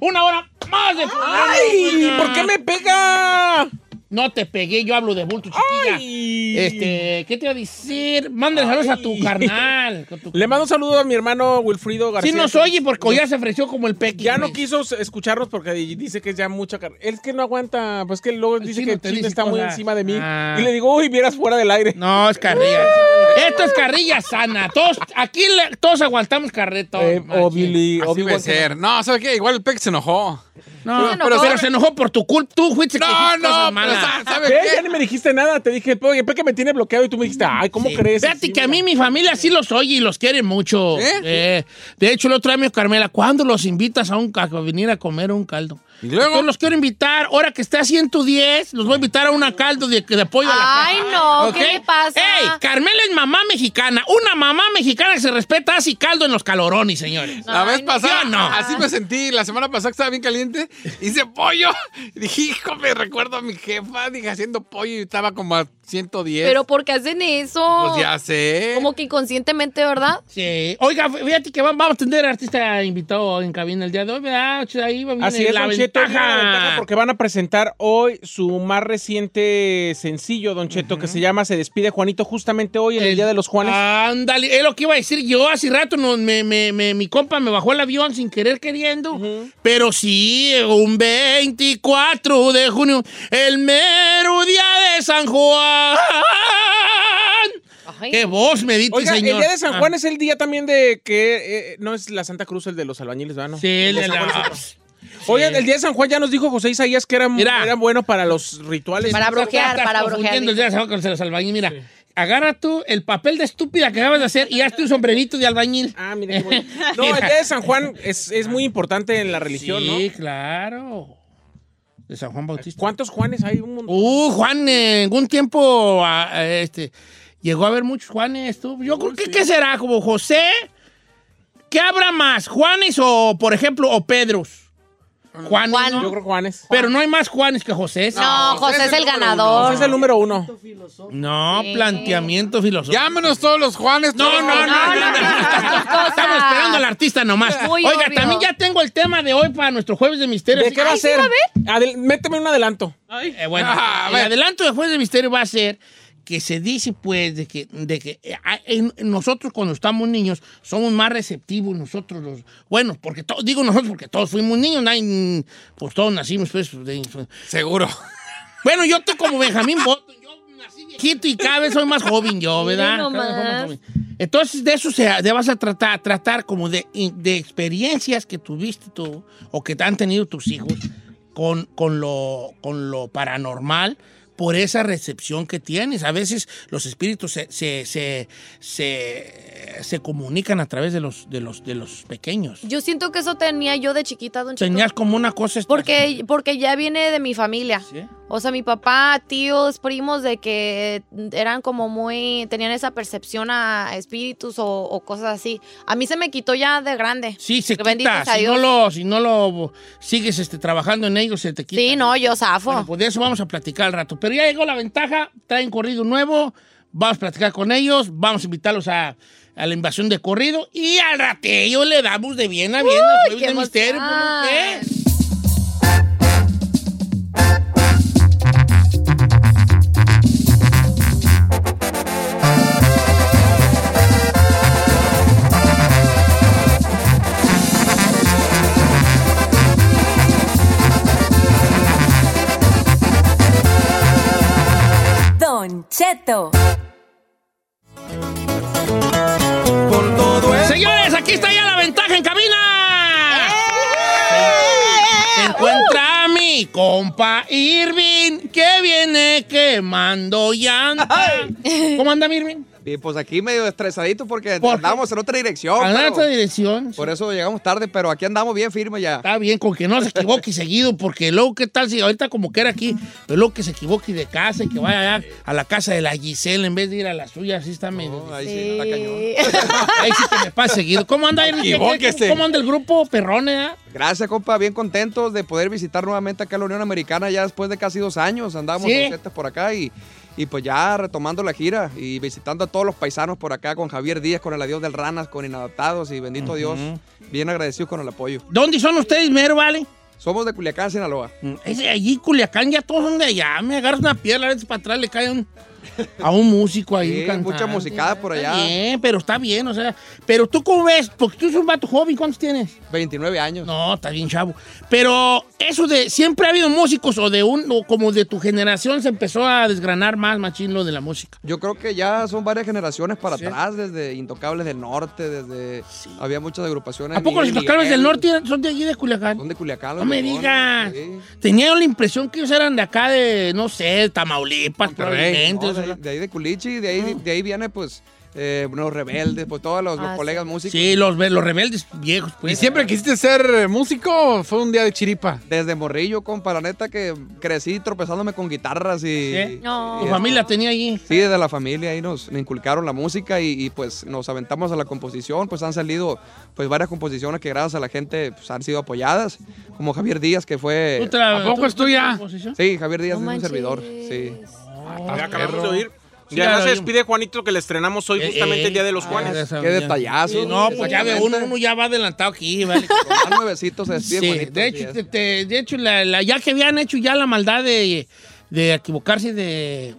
Una hora más de ¡Ay! ¿Por qué me pega? No te pegué, yo hablo de bulto, chiquilla. Ay. Este, ¿qué te iba a decir? Mándale saludos a tu carnal. tu- Le mando un saludo a mi hermano Wilfrido García. Sí nos oye porque ya se ofreció como el peque. Ya no quiso escucharnos porque dice que es ya mucha carne. Es que no aguanta, pues que luego dice que el chino está muy encima de mí. Ah. Y le digo, uy, vieras fuera del aire. No, es carrilla. Esto es carrilla sana. Todos, aquí le- todos aguantamos carreto. Eh, o Billy, Así Obi-Wan debe ser. No, ¿sabes qué? Igual el Peck se enojó. No, Se pero, enojó. pero se enojó por tu culpa. Tú fuiste que No, hiciste no, cosas pero malas. sa- ¿sabe ¿Qué? qué? Ya ni me dijiste nada. Te dije, oye, que me tiene bloqueado y tú me dijiste, ay, ¿cómo Sí. crees? Fíjate Sí, que a mí mi familia sí los oye y los quiere mucho. ¿Eh? Eh, de hecho, el otro día me dijo Carmela, ¿cuándo los invitas a, un, a venir a comer un caldo? ¿Y luego? Yo los quiero invitar, ahora que esté a 110, los voy a invitar a una caldo de, de pollo a la Ay, no. ¿qué le pasa? ¡Ey! Carmela es mamá mexicana. Una mamá mexicana que se respeta así caldo en los calorones, señores. La vez Ay, pasada, ¿sí o no? así me sentí. La semana pasada que estaba bien caliente, hice pollo. Y dije, hijo, me recuerdo a mi jefa, dije, haciendo pollo y estaba como a 110. Pero ¿por qué hacen eso? Pues ya sé. Como que inconscientemente, ¿verdad? Sí. Oiga, fíjate que va- vamos a tener artista invitado en cabina el día de hoy, ¿verdad? Ahí va Así es, la Don Cheto, ventaja. viene la ventaja porque van a presentar hoy su más reciente sencillo, Don Cheto, que se llama Se despide Juanito, justamente hoy en el, Día de los Juanes. Ándale, es lo que iba a decir yo. Hace rato no, me, me- me- mi compa me bajó el avión sin querer queriendo. Pero sí, un 24 de junio, el mero día de San Juan. Ay. ¡Qué voz me diste, Oiga, señor! el Día de San Ah, Juan es el día también de que eh, no es la Santa Cruz el de los albañiles, ¿verdad? No. Sí, el de la-. Oigan, el día de San Juan ya nos dijo José Isaías que era, Mira. era bueno para los rituales. Para brojear, para confundiendo el brojear. día de San Juan con los albañiles. Mira, agarra tú el papel de estúpida que acabas de hacer y hazte un sombrerito de albañil. Ah, mira qué. No, el día de San Juan es, es muy importante en la religión, Sí, claro. De San Juan. Bautista. ¿Cuántos Juanes hay? Un montón. Uh, Juan, en algún tiempo ah, ah, este, llegó a haber muchos Juanes. tú. Yo creo que ¿qué será? Como José. ¿Qué habrá más? ¿Juanes o, por ejemplo, o Pedros? Juanes, Juan. ¿no? Yo creo Juanes. Pero no hay más Juanes que José. No, José es el José ganador. es el número uno. No, Sí. planteamiento filosófico. Llámenos todos los Juanes. No, no, no, los- no, no, no. Estamos esperando al artista nomás. Muy Oiga, obvio. también ya tengo el tema de hoy para nuestro jueves de misterio. ¿De Así qué va a ser? Méteme un adelanto. Eh, bueno, Ah, a el adelanto de jueves de misterio va a ser que se dice, pues, de que, de que eh, ah, en- nosotros cuando estamos niños somos más receptivos nosotros los... Bueno, porque to- digo nosotros porque todos fuimos niños, nadie- pues todos nacimos, pues... de- Seguro. bueno, yo estoy como Benjamín Button, yo nací viejito y cada vez soy más joven yo, ¿verdad? Más joven. Entonces, de eso se, de vas a tratar, tratar como de, de experiencias que tuviste tú o que te han tenido tus hijos con, con, lo, con lo paranormal por esa recepción que tienes. A veces los espíritus se, se, se, se- se comunican a través de los, de los, de los pequeños. Yo siento que eso tenía yo de chiquita, don Cheto. Tenías como una cosa... Porque, porque ya viene de mi familia. ¿Sí? O sea, mi papá, tíos, primos, de que eran como muy, tenían esa percepción a espíritus o, o cosas así. A mí se me quitó ya de grande. Sí, se quita. Si no, lo, si no lo sigues este, trabajando en ellos, se te quita. Sí, no, yo zafo. Bueno, pues de eso vamos a platicar al rato. Pero ya llegó la ventaja, traen corrido nuevo. Vamos a platicar con ellos, vamos a invitarlos a, a la invasión de corrido y al ratillo le damos de bien a bien Uy, Jueves qué de Misterio. ¿por Cheto. Señores, aquí está ya la ventaja en cabina. Se encuentra mi compa Irving, que viene quemando llanta. ¿Cómo anda, mi Irving? Bien, pues aquí medio estresadito porque andamos en otra dirección. En otra dirección. Por eso llegamos tarde, pero aquí andamos bien firmes ya. Está bien, con que no se equivoque seguido, porque luego, ¿qué tal si ahorita como que era aquí, pero luego que se equivoque de casa y que vaya allá a la casa de la Giselle en vez de ir a la suya, así está medio. No, ahí sí, está cañón. Sí. Ahí sí que me pasa seguido. ¿Cómo anda, Irving? ¿Qué-. ¿Cómo anda el grupo Perrone? ah? Gracias, compa. Bien contentos de poder visitar nuevamente acá la Unión Americana ya después de casi dos años. Andábamos Sí. por acá y, y pues ya retomando la gira y visitando a todos los paisanos por acá con Javier Díaz, con el adiós del Ranas, con Inadaptados y bendito Dios. Bien agradecidos con el apoyo. ¿Dónde son ustedes, mero, vale? Somos de Culiacán, Sinaloa. Mm, Ese, allí, Culiacán, ya todos son de allá. Me agarras una piedra, a veces para atrás le cae un- a un músico ahí. Sí, mucha musicada por allá. Está bien, pero está bien, o sea. Pero tú, ¿cómo ves? Porque tú eres un vato joven, ¿cuántos tienes? 29 años. No, está bien, chavo. Pero eso de. Siempre ha habido músicos o de un. o como de tu generación se empezó a desgranar más, machín, lo de la música. Yo creo que ya son varias generaciones para Sí. atrás, desde Intocables del Norte, desde... Había muchas agrupaciones. ¿A poco los Intocables del Norte son de allí de Culiacán? Son de Culiacán. No me digas. sí. Tenía la impresión que ellos eran de acá de, no sé, Tamaulipas, Monterrey. probablemente. No, eso, de, ahí de Culichi, de ahí, de ahí viene pues eh, los rebeldes, pues todos los, los Ah, colegas sí. músicos. Sí, los, los rebeldes viejos, pues. ¿Y siempre quisiste ser eh, músico o fue un día de chiripa? Desde morrillo, compa, la neta que crecí tropezándome con guitarras y... ¿Sí? No. Tu familia tenía allí. Sí, desde la familia ahí nos, inculcaron la música y, y, pues nos aventamos a la composición, pues han salido pues varias composiciones que gracias a la gente pues, han sido apoyadas, como Javier Díaz que fue... ¿Tú ¿A poco tú- es tuya? Sí, Javier Díaz No es un servidor, sí. Ya acabamos de oír. Sí, ya se despide Juanito que le estestrenamos hoy Eh, justamente eh, el Día de los ah, Juanes. esa- Qué detallazo. Sí, no, pues ya ve uno, uno ya va adelantado aquí, vale. Más nuevecito se despide Sí, Juanito, de hecho, es. te- te- de hecho la, la- ya que habían hecho ya la maldad de, de equivocarse de,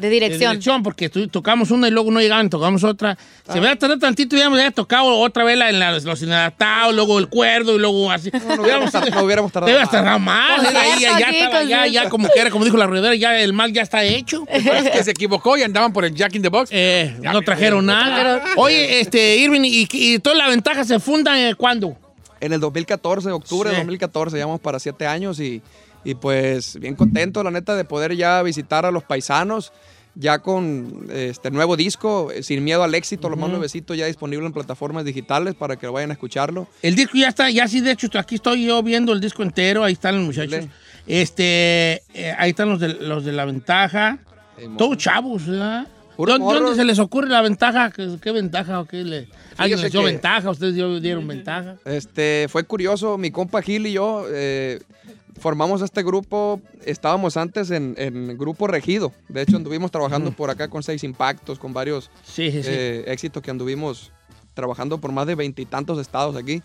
De de dirección. dirección, porque tu- tocamos una y luego no llegaban, tocamos otra. Se me tardar tantito y ya había tocado otra vez la, en la- los inadaptados, luego el cuerdo y luego así. no hubiéramos no hubiéramos tardado Te ibas más. tardado más. Ahí ya, ya estaba, ya, ya como que era, como dijo la ruedera, ya el mal ya está hecho. Es que se equivocó y andaban por el Jack in the Box. Eh, no trajeron nada. Oye, este, Irving, ¿y, y toda la ventaja se funda eh, cuándo? En el 2014, octubre Sí. de 2014, llevamos para siete años y, y pues bien contento, la neta, de poder ya visitar a los paisanos, ya con este nuevo disco, eh, Sin Miedo al Éxito, lo más nuevecito, ya disponible en plataformas digitales para que vayan a escucharlo. El disco ya está, ya sí, de hecho, aquí estoy yo viendo el disco entero, ahí están los muchachos. Este, eh, ahí están los de, los de la ventaja. Ey, Todos chavos, ¿verdad? Puro ¿Dónde, se les ocurre la ventaja? ¿Qué, qué ventaja o qué le... ¿Alguien les dio ventaja? ¿Ustedes dieron ventaja? Este, fue curioso, mi compa Gil y yo eh, formamos este grupo, estábamos antes en, en Grupo Regido, de hecho anduvimos trabajando por acá con Seis Impactos, con varios Sí, sí, sí. eh, éxitos que anduvimos trabajando por más de veintitantos estados aquí.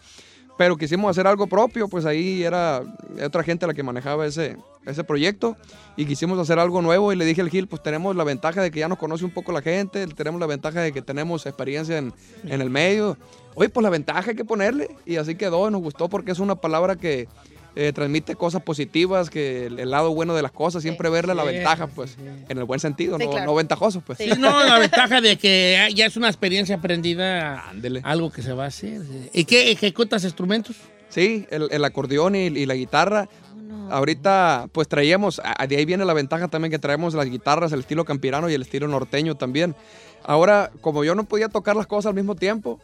Pero quisimos hacer algo propio, pues ahí era otra gente la que manejaba ese, ese proyecto y quisimos hacer algo nuevo y le dije al Gil, pues tenemos la ventaja de que ya nos conoce un poco la gente, tenemos la ventaja de que tenemos experiencia en, en el medio. Oye, pues la ventaja hay que ponerle y así quedó, y nos gustó porque es una palabra que eh, transmite cosas positivas, que el, el lado bueno de las cosas, siempre verle la Sí, ventaja, pues en el buen sentido, Sí, no, claro. no ventajosos, pues. Sí, no, la ventaja de que ya es una experiencia aprendida, Ándele. algo que se va a hacer. ¿Y qué ejecutas instrumentos? Sí, el, el acordeón y, y la guitarra. Ahorita, pues traíamos, de ahí viene la ventaja también que traemos las guitarras, el estilo campirano y el estilo norteño también. Ahora, como yo no podía tocar las cosas al mismo tiempo,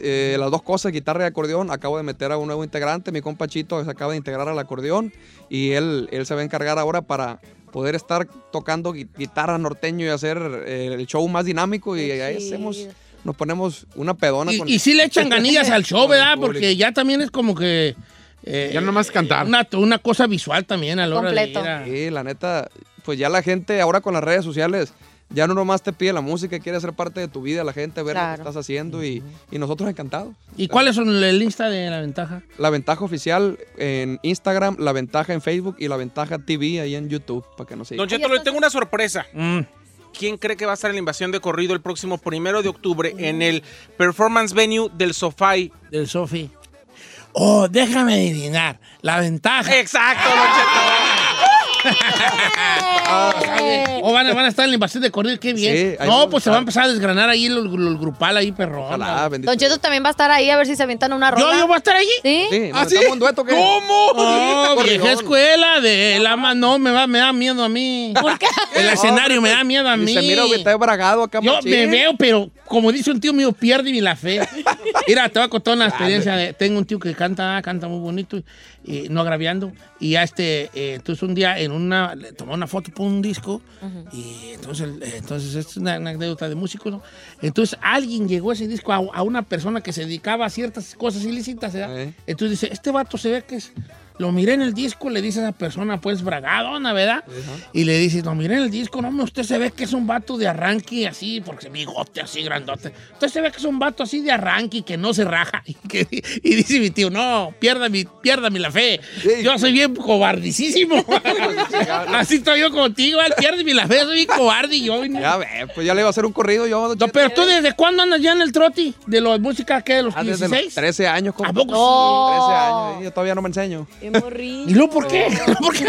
eh, las dos cosas, guitarra y acordeón, acabo de meter a un nuevo integrante, mi compa Chito se acaba de integrar al acordeón y él, él se va a encargar ahora para poder estar tocando gui- guitarra norteño y hacer eh, el show más dinámico y ahí hacemos, nos ponemos una pedona Y, con y sí le echan ganillas al show, ¿verdad? Porque ya también es como que... eh, Ya nomás cantar. Una, una cosa visual también a la hora de Completo. ir a- Sí, la neta, pues ya la gente ahora con las redes sociales ya no nomás te pide la música, quiere ser parte de tu vida, la gente, ver lo que estás haciendo y, y nosotros encantados. ¿Y cuáles son el Insta de la ventaja? La ventaja oficial en Instagram, la ventaja en Facebook y la ventaja TV ahí en YouTube, para que nos sigan. Don Cheto, le tengo una sorpresa. ¿Quién cree que va a estar en la invasión de corrido el próximo primero de octubre en el Performance Venue del Sofai? Del Sofi. Oh, déjame adivinar. La ventaja. Exacto, Don Cheto. O van, a- van a estar en la invasión de corrido, qué bien. Sí, no, pues se va a empezar a desgranar ahí el, el grupal ahí. Ojalá, bendito. Don Cheto también va a estar ahí a ver si se avientan una ¿Yo, rola. yo voy a estar allí? ¿Sí? Sí, ¿nos ¿Ah, sí? aventamos un dueto qué? ¿Cómo? No, vieja escuela de la ma- no, me, va, me da miedo a mí. ¿Por qué? El escenario me da miedo a Y mí. se mira que está bragado acá, Yo machín. me veo, pero como dice un tío mío, pierde mi la fe. Mira, te voy a contar una experiencia. De, tengo un tío que canta, canta muy bonito, y, no agraviando. Y ya este, eh, entonces un día en una, le tomó una foto por un disco. Y entonces, entonces esto es una, una anécdota de músicos, ¿no? Entonces alguien llegó a ese disco a, a una persona que se dedicaba a ciertas cosas ilícitas, ¿verdad? Eh. Entonces dice, este vato se ve que es... Lo miré en el disco, le dice a esa persona, pues, bragadona, ¿verdad? Y le dice, lo miré en el disco, no, usted se ve que es un vato de arranque así, porque se bigote así grandote. Usted se ve que es un vato así de arranque que no se raja. Y, que- y dice mi tío, no, piérdame, piérdame la fe. Yo soy bien cobardicísimo. así estoy yo contigo, al piérdeme la fe, soy bien cobarde y yo... Ya ve, pues ya le iba a hacer un corrido yo. No, pero tú, ¿desde cuándo andas ya en el troti? ¿De la música que de los Ah, desde 16? los 13 años. compa. ¿A poco No. 13 años, yo todavía no me enseño. Qué morrillo. ¿Y luego por qué? ¿Por qué?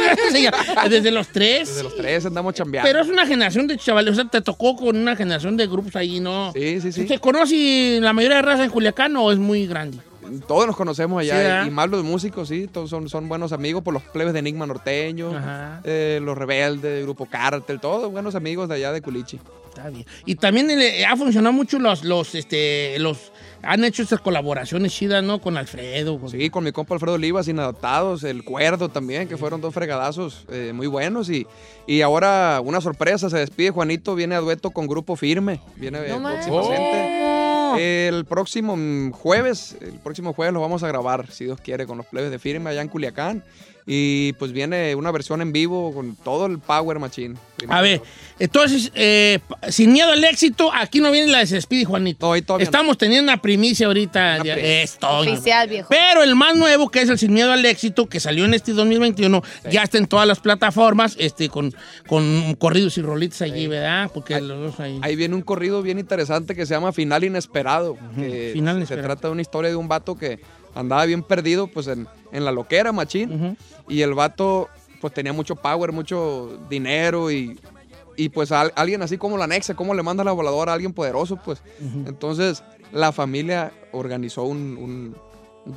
Desde los tres. Desde los 13 andamos chambeando. Pero es una generación de chavales, o sea, te tocó con una generación de grupos ahí, ¿no? Sí, sí, sí. ¿Usted conoce la mayoría de raza en Culiacán o es muy grande? Todos nos conocemos Sí, allá. y más los músicos, sí. Todos son, son buenos amigos por los plebes de Enigma Norteño, Ajá. eh, los Rebeldes, Grupo Cártel, todos buenos amigos de allá de Culichi. Está bien. Y también eh, ha funcionado mucho los, los, este, los, han hecho estas colaboraciones chidas, ¿no? Con Alfredo. con- Sí, con mi compa Alfredo Olivas, Inadaptados, El Cuerdo también, que fueron dos fregadazos eh, muy buenos. Y, y ahora una sorpresa, se despide Juanito, viene a dueto con Grupo Firme. Viene No próximamente. El próximo jueves, el próximo jueves lo vamos a grabar, si Dios quiere, con los plebes de Firme allá en Culiacán. Y pues viene una versión en vivo con todo el Power Machine. A ver, entonces, eh, sin miedo al éxito, aquí no viene la de Se despide Juanito. No, ahí. Estamos teniendo una primicia ahorita. Una de- primicia. Esto. Oficial, viejo. Pero el más nuevo, que es el Sin Miedo al Éxito, que salió en este 2021, ya está en todas las plataformas, este, con, con corridos y rolitas allí, ¿verdad? Porque los dos ahí. Ahí viene un corrido bien interesante que se llama Final Inesperado. que Final se Inesperado. trata de una historia de un vato que andaba bien perdido pues en, en la loquera, machín. Y el vato pues tenía mucho power, mucho dinero y, y pues al- alguien así como la anexa, como le manda la voladora a alguien poderoso, pues. Entonces la familia organizó un... un-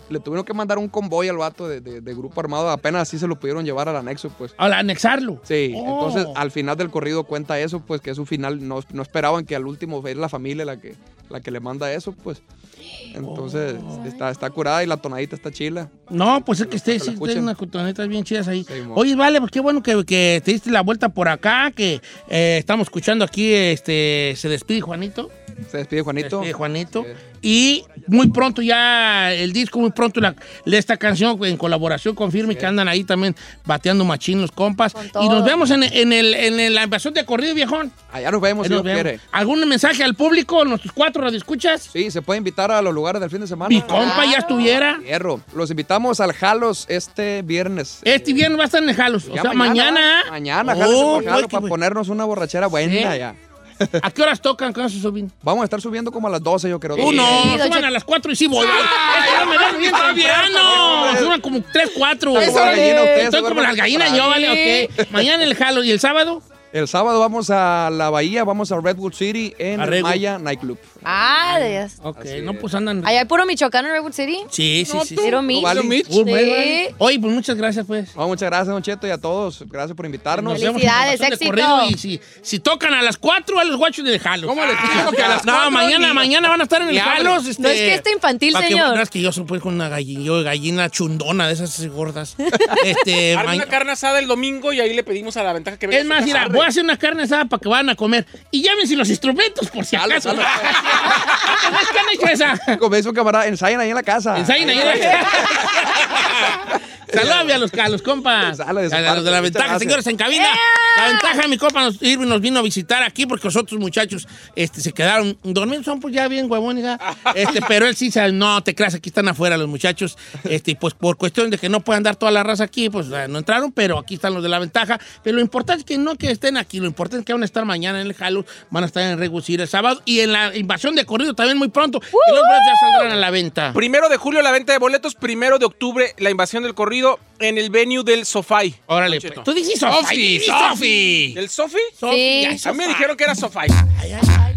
le tuvieron que mandar un convoy al vato de, de- de grupo armado, apenas así se lo pudieron llevar al anexo, pues. Al anexarlo. Sí, Oh. entonces al final del corrido cuenta eso, pues que es un final, no, no esperaban que al último es la familia la que, la que le manda eso, pues. Entonces Oh. está, está curada y la tonadita está chila. No, pues es que la sí, tiene unas cotonetas bien chidas ahí. Sí. Oye, vale, pues qué bueno que, que te diste la vuelta por acá, que eh, estamos escuchando aquí, este, se despide Juanito. Se despide Se Juanito. despide Juanito. Y muy pronto ya el disco, muy pronto la, esta canción en colaboración con Firme, que andan ahí también bateando machín los compas. Y nos vemos en, en el, en el- la invasión de corrido, viejón. Allá nos vemos si nos vemos. quiere. ¿Algún mensaje al público, nuestros cuatro radioescuchas? Sí, se puede invitar a los lugares del fin de semana. Mi compa ya estuviera. Hierro. Los invitamos al Jalos este viernes. Este viernes va a estar en el Jalos. O sea, mañana. Mañana, Oh, Jalos por Jalo, pues, para ponernos una borrachera buena Sí. ya. ¿A qué horas tocan con esos subin? Vamos a estar subiendo como a las 12, yo creo. Uh, no, Sí, suban a las 4 y sí voy. Ay, me ven bien temprano. Suban como 3, 4. Como la gallina usted, Estoy como las gallinas yo, vale, ok. Mañana el jalo. ¿Y el sábado? El sábado vamos a la Bahía, vamos a Redwood City en. Maya Nightclub. Ah, de Dios. Ok, Así no, es. pues andan. ¿Allá hay puro Michoacán en Redwood City? Sí, sí, sí. sí. Quiero Mitch. vale. Mitch. Sí. Oye, pues muchas gracias, pues. Oh, muchas gracias, Don Cheto, y a todos. Gracias por invitarnos. Nos vemos en la Felicidades, invasión de éxito. corrido Y si, si tocan a las 4, a los guachos de Jalos. ¿Cómo les digo que a las No, cuatro mañana, ni- mañana van a estar en el. Jalos. Este, No es que esté infantil, pa' que- señor. no, es que yo soy pues con una gallina, yo gallina chundona de esas gordas. este, Arme ma- una carne asada el domingo y ahí le pedimos a la ventaja que venga Es más, mira, voy a hacer una carne asada para que vayan a comer. Y llámense los instrumentos por si acaso. jalo. ¿Cómo es que han hecho esa? Como un camarada, ensayen ahí en la casa. Ensayen ahí. Saludame a los, a los compas. De a, los de la ventaja, señores, en cabina. La ventaja, mi compa nos, nos vino a visitar aquí porque los otros muchachos este, se quedaron dormidos. Son pues ya bien huevones, este, pero él sí sabe, no te creas, aquí están afuera los muchachos. Este, pues por cuestión de que no puedan dar toda la raza aquí, pues eh, no entraron, pero aquí están los de la ventaja. Pero lo importante es que no que estén aquí, lo importante es que van a estar mañana en el Halo, van a estar en Regusir el sábado y en la invasión de corrido también muy pronto. Y los boletos ya saldrán a la venta. Primero de julio la venta de boletos, primero de octubre la invasión del corrido en el venue del Sofai. Órale, pues. Tú dices Sofi, Sofi, Sofi. ¿El Sofi? Sí. ay, A mí me dijeron que era Sofai. Ay, ay, ay.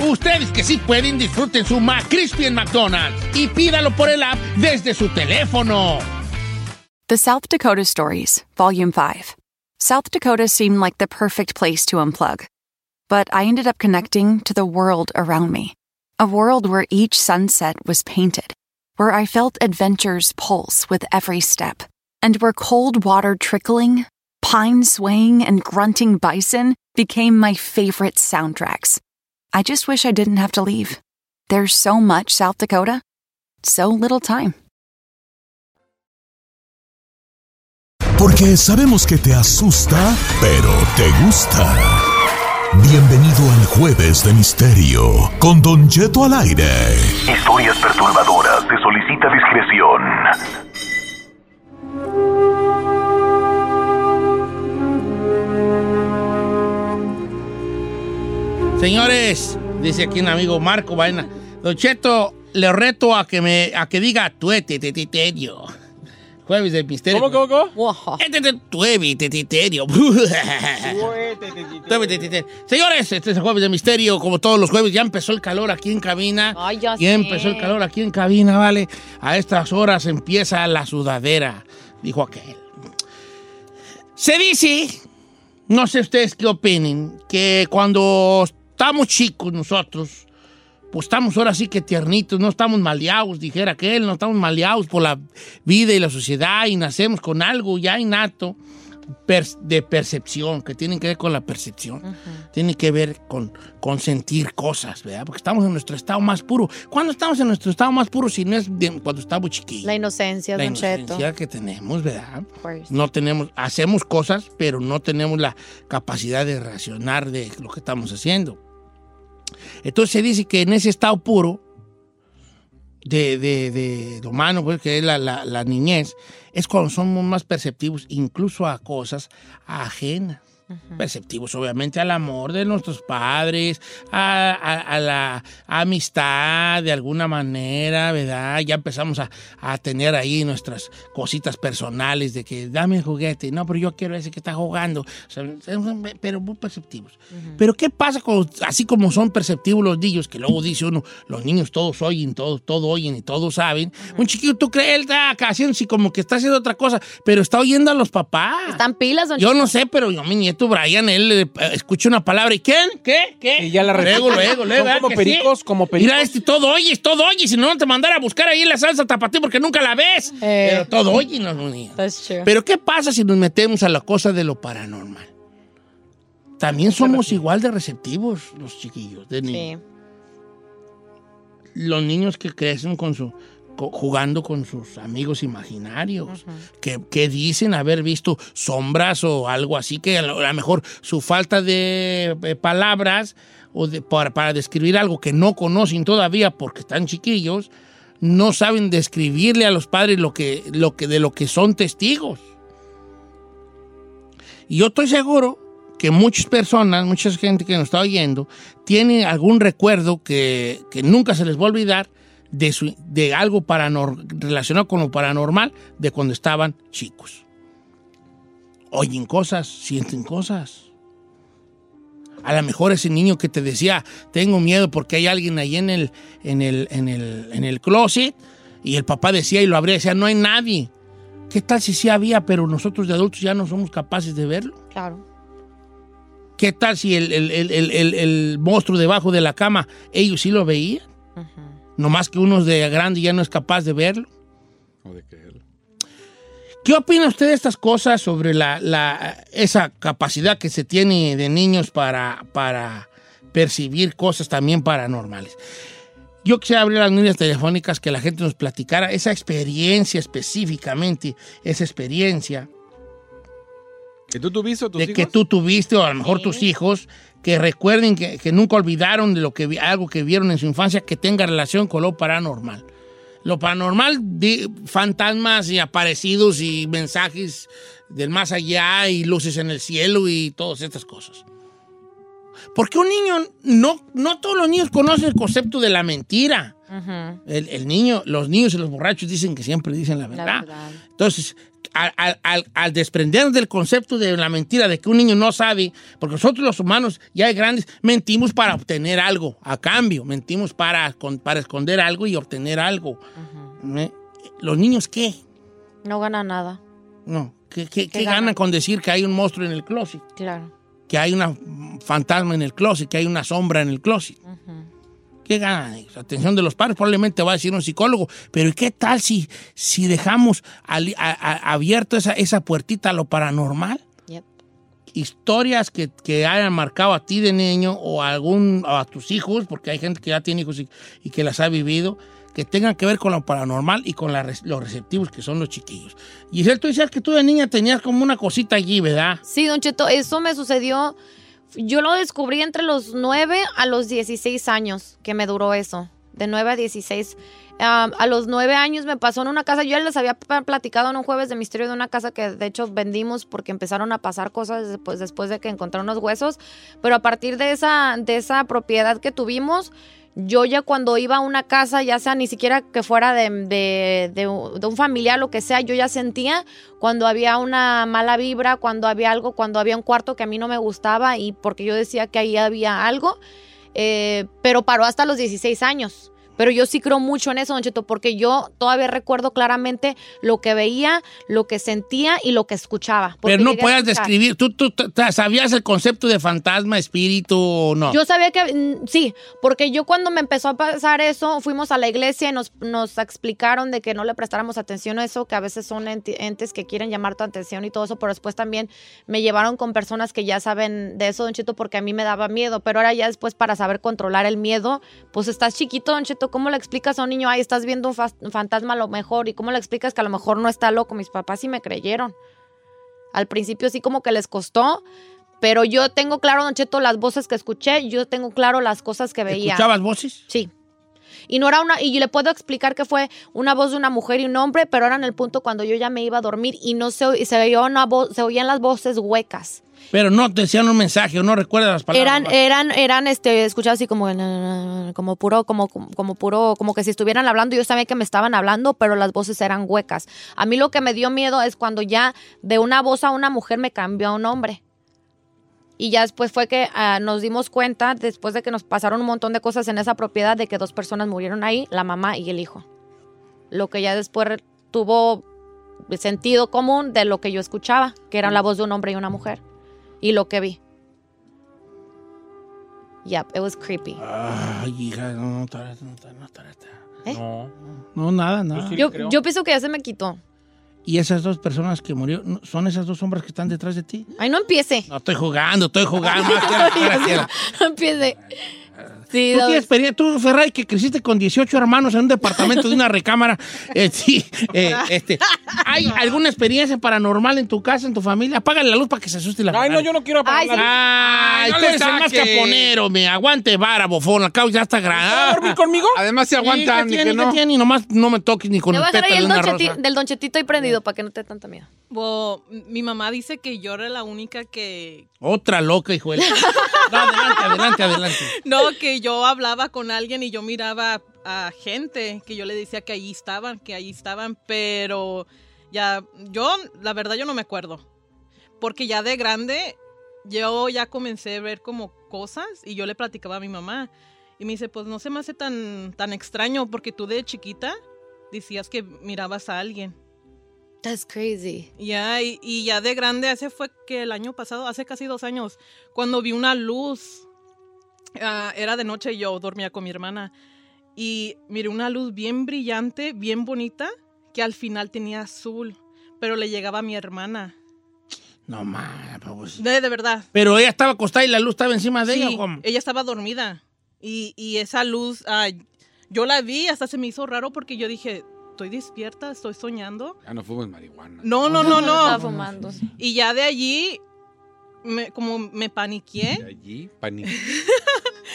Ustedes que sí pueden, disfruten su McCrispy en McDonald's y pídalo por el app desde su teléfono. The South Dakota Stories, Volume 5. South Dakota seemed like the perfect place to unplug. But I ended up connecting to the world around me. A world where each sunset was painted, where I felt adventure's pulse with every step, and where cold water trickling, pine swaying, and grunting bison became my favorite soundtracks. I just wish I didn't have to leave. There's so much South Dakota, so little time. Porque sabemos que te asusta, pero te gusta. Bienvenido al Jueves de Misterio con Don Cheto al aire. Historias perturbadoras. Se Señores, dice aquí un amigo Marco Vaina. Don Cheto, le reto a que me a que diga tuete tetiterio. Jueves de misterio. ¿Cómo, cómo, cómo? Tueve tetiterio. Tueve tetiterio. Señores, este es el jueves de misterio. Como todos los jueves, ya empezó el calor aquí en cabina. Ay, ya Ya empezó el calor aquí en cabina, ¿vale? A estas horas empieza la sudadera, dijo aquel. Se dice, no sé ustedes qué opinen, que cuando estamos chicos nosotros, pues estamos ahora sí que tiernitos, no estamos maleados, dijera aquel, no estamos maleados por la vida y la sociedad y nacemos con algo ya innato de percepción, que tienen que ver con la percepción, tienen que ver con, con sentir cosas, ¿verdad? Porque estamos en nuestro estado más puro. ¿Cuándo estamos en nuestro estado más puro si no es de- cuando estamos chiquillos? La inocencia, La Cheto. inocencia que tenemos, ¿verdad? No tenemos, hacemos cosas, pero no tenemos la capacidad de reaccionar de lo que estamos haciendo. Entonces se dice que en ese estado puro de, de, de lo humano, pues, que es la, la- la niñez, es cuando somos más perceptivos incluso a cosas ajenas. Perceptivos, obviamente, al amor de nuestros padres, a, a- a la amistad de alguna manera, ¿verdad? Ya empezamos a, a tener ahí nuestras cositas personales de que dame el juguete, no, pero yo quiero ese que está jugando, O sea, pero muy perceptivos. Pero ¿qué pasa con, así como son perceptivos los niños, que luego dice uno, los niños todos oyen, todos, todo oyen y todos saben? Un chiquillo, tú crees, él está haciendo así como que está haciendo otra cosa, pero está oyendo a los papás. Están pilas, Don Yo no sé, pero yo, mi nieto Brian, él eh, escucha una palabra y ¿quién? ¿Qué? ¿Qué? Y ya la Luego, luego, luego. Son ¿verdad como pericos, sí? como pericos. Mira, este todo oyes, todo oyes, si no, no te mandara a buscar ahí la salsa tapatí porque nunca la ves. Eh. Pero todo oye, no. Pero ¿qué pasa si nos metemos a la cosa de lo paranormal? También somos igual de receptivos los chiquillos, de niños. Sí. Los niños que crecen con su jugando con sus amigos imaginarios, que, que dicen haber visto sombras o algo así, que a lo, a lo mejor su falta de eh, palabras o de- para, para describir algo que no conocen todavía porque están chiquillos, no saben describirle a los padres lo que, lo que, de lo que son testigos. Y yo estoy seguro que muchas personas, mucha gente que nos está oyendo, tiene algún recuerdo que, que nunca se les va a olvidar de, su- de algo paranor- relacionado con lo paranormal de cuando estaban chicos. Oyen cosas, sienten cosas. A lo mejor ese niño que te decía, tengo miedo porque hay alguien ahí en el, en el, en el, en el closet, y el papá decía y lo abría, decía, no hay nadie. ¿Qué tal si sí había, pero nosotros de adultos ya no somos capaces de verlo? Claro. ¿Qué tal si el, el- el- el- el- el monstruo debajo de la cama, ellos sí lo veían? Nomás que uno de grande ya no es capaz de verlo. ¿Qué opina usted de estas cosas sobre la, la- esa capacidad que se tiene de niños para, para percibir cosas también paranormales? Yo quisiera abrir las líneas telefónicas que la gente nos platicara esa experiencia específicamente, esa experiencia ¿Que tú tuviste o tus de hijos? que tú tuviste o a lo mejor tus hijos que recuerden que, que nunca olvidaron de lo que algo que vieron en su infancia que tenga relación con lo paranormal. Lo paranormal, di- fantasmas y aparecidos y mensajes del más allá y luces en el cielo y todas estas cosas. Porque un niño, no, no todos los niños conocen el concepto de la mentira. El, el niño, los niños y los borrachos dicen que siempre dicen la verdad. verdad. Entonces, al, al- al- desprendernos del concepto de la mentira, de que un niño no sabe, porque nosotros los humanos, ya de grandes, mentimos para obtener algo a cambio, mentimos para, con- para esconder algo y obtener algo. ¿Eh? ¿Los niños qué? No gana nada. No. ¿Qué, qué- ¿Qué qué ganan? ganan con decir que hay un monstruo en el closet? Claro. Que hay una fantasma en el closet, que hay una sombra en el closet. ¿Qué ellos? Atención de los padres, probablemente va a decir un psicólogo, pero ¿y qué tal si, si dejamos ali- a- a- abierto esa, esa puertita a lo paranormal? Yep. Historias que, que hayan marcado a ti de niño o a, algún, a tus hijos, porque hay gente que ya tiene hijos y, y que las ha vivido, que tengan que ver con lo paranormal y con la los receptivos que son los chiquillos. Giselle, tú decías que tú de niña tenías como una cosita allí, ¿verdad? Sí, Don Cheto, eso me sucedió. Yo lo descubrí entre los 9 a los 16 años, que me duró eso. De 9 a 16. Ah, a los 9 años me pasó en una casa. Yo les había platicado en un jueves de misterio de una casa que de hecho vendimos porque empezaron a pasar cosas después, después de que encontraron unos huesos. Pero a partir de esa, de esa propiedad que tuvimos, yo ya cuando iba a una casa, ya sea ni siquiera que fuera de, de- de un familiar, lo que sea, yo ya sentía cuando había una mala vibra, cuando había algo, cuando había un cuarto que a mí no me gustaba y porque yo decía que ahí había algo, eh, pero paró hasta los 16 años. Pero yo sí creo mucho en eso, Don Cheto, porque yo todavía recuerdo claramente lo que veía, lo que sentía y lo que escuchaba. Pero no puedes describir. ¿Tú, tú, sabías el concepto de fantasma, espíritu o no? Yo sabía que mm, sí, porque yo cuando me empezó a pasar eso, fuimos a la iglesia y nos, nos explicaron de que no le prestáramos atención a eso, que a veces son entes que quieren llamar tu atención y todo eso, pero después también me llevaron con personas que ya saben de eso, Don Cheto, porque a mí me daba miedo, pero ahora ya después para saber controlar el miedo, pues estás chiquito, Don Cheto, ¿cómo le explicas a un niño, ay, estás viendo un, fantasma a lo mejor? ¿Y cómo le explicas que a lo mejor no está loco? Mis papás sí me creyeron. Al principio sí como que les costó, pero yo tengo claro, Don Cheto, las voces que escuché, yo tengo claro las cosas que veía. ¿Escuchabas voces? Sí. Y no era una, y le puedo explicar que fue una voz de una mujer y un hombre, pero era en el punto cuando yo ya me iba a dormir y no se, se oía una voz, se oían las voces huecas. Pero no te decían un mensaje o no recuerdas las palabras. Eran, eran, eran, este, escuchaba así como, como puro, como, como puro, como que si estuvieran hablando, yo sabía que me estaban hablando, pero las voces eran huecas. A mí lo que me dio miedo es cuando ya de una voz a una mujer me cambió a un hombre. Y ya después fue que ah, nos dimos cuenta, después de que nos pasaron un montón de cosas en esa propiedad, de que dos personas murieron ahí, la mamá y el hijo. Lo que ya después tuvo sentido común de lo que yo escuchaba, que era la voz de un hombre y una mujer. Y lo que vi. Yep, it was creepy. Ay, hija, no, no, no. ¿Eh? No. No, nada, nada. Yo, yo pienso que ya se me quitó. ¿Y esas dos personas que murieron, son esas dos hombres que están detrás de ti? Ay, no empiece. No, estoy jugando, estoy jugando. más que. No empiece. Sí, Tú experiencia, tú, Ferrari, que creciste con 18 hermanos en un departamento de una recámara. eh, sí, eh, este, ¿hay alguna experiencia paranormal en tu casa, en tu familia? Apágale la luz para que se asuste la Ay, no, yo no quiero apagar Ay, la sí. luz. Ay, no tú le eres el más caponero, me aguante vara, bofón. Al cabo ya está ¿Vas a grande. dormir conmigo? Además se aguantan, ¿Qué ni tiene, que no. tiene? Y nomás no me toques ni con Te el voy a dejar pétalo ahí de el una doncheti- rosa. del donchetito ahí prendido para que no te dé tanta miedo. Bo- mi mamá dice que yo era la única que... Otra loca, hijo de la- No, adelante, adelante, adelante. No, que yo hablaba con alguien y yo miraba a gente que yo le decía que allí estaban, que allí estaban, pero ya, yo, la verdad yo no me acuerdo. Porque ya de grande, yo ya comencé a ver como cosas y yo le platicaba a mi mamá. Y me dice, pues no se me hace tan, tan extraño porque tú de chiquita decías que mirabas a alguien. That's crazy. Ya, y, y ya de grande, hace fue que el año pasado, hace casi dos años, cuando vi una luz, ah, era de noche y yo dormía con mi hermana, y miré una luz bien brillante, bien bonita, que al final tenía azul, pero le llegaba a mi hermana. No, man, pues. De, de verdad. Pero ella estaba acostada y la luz estaba encima de Sí, ella, ¿o cómo? ella estaba dormida. Y, y esa luz, ah, yo la vi, hasta se me hizo raro porque yo dije, estoy despierta, estoy soñando. Ya no fumes marihuana. No, no, no, Estaba no. fumando. Y ya de allí, me- como me paniqué. De allí, pani.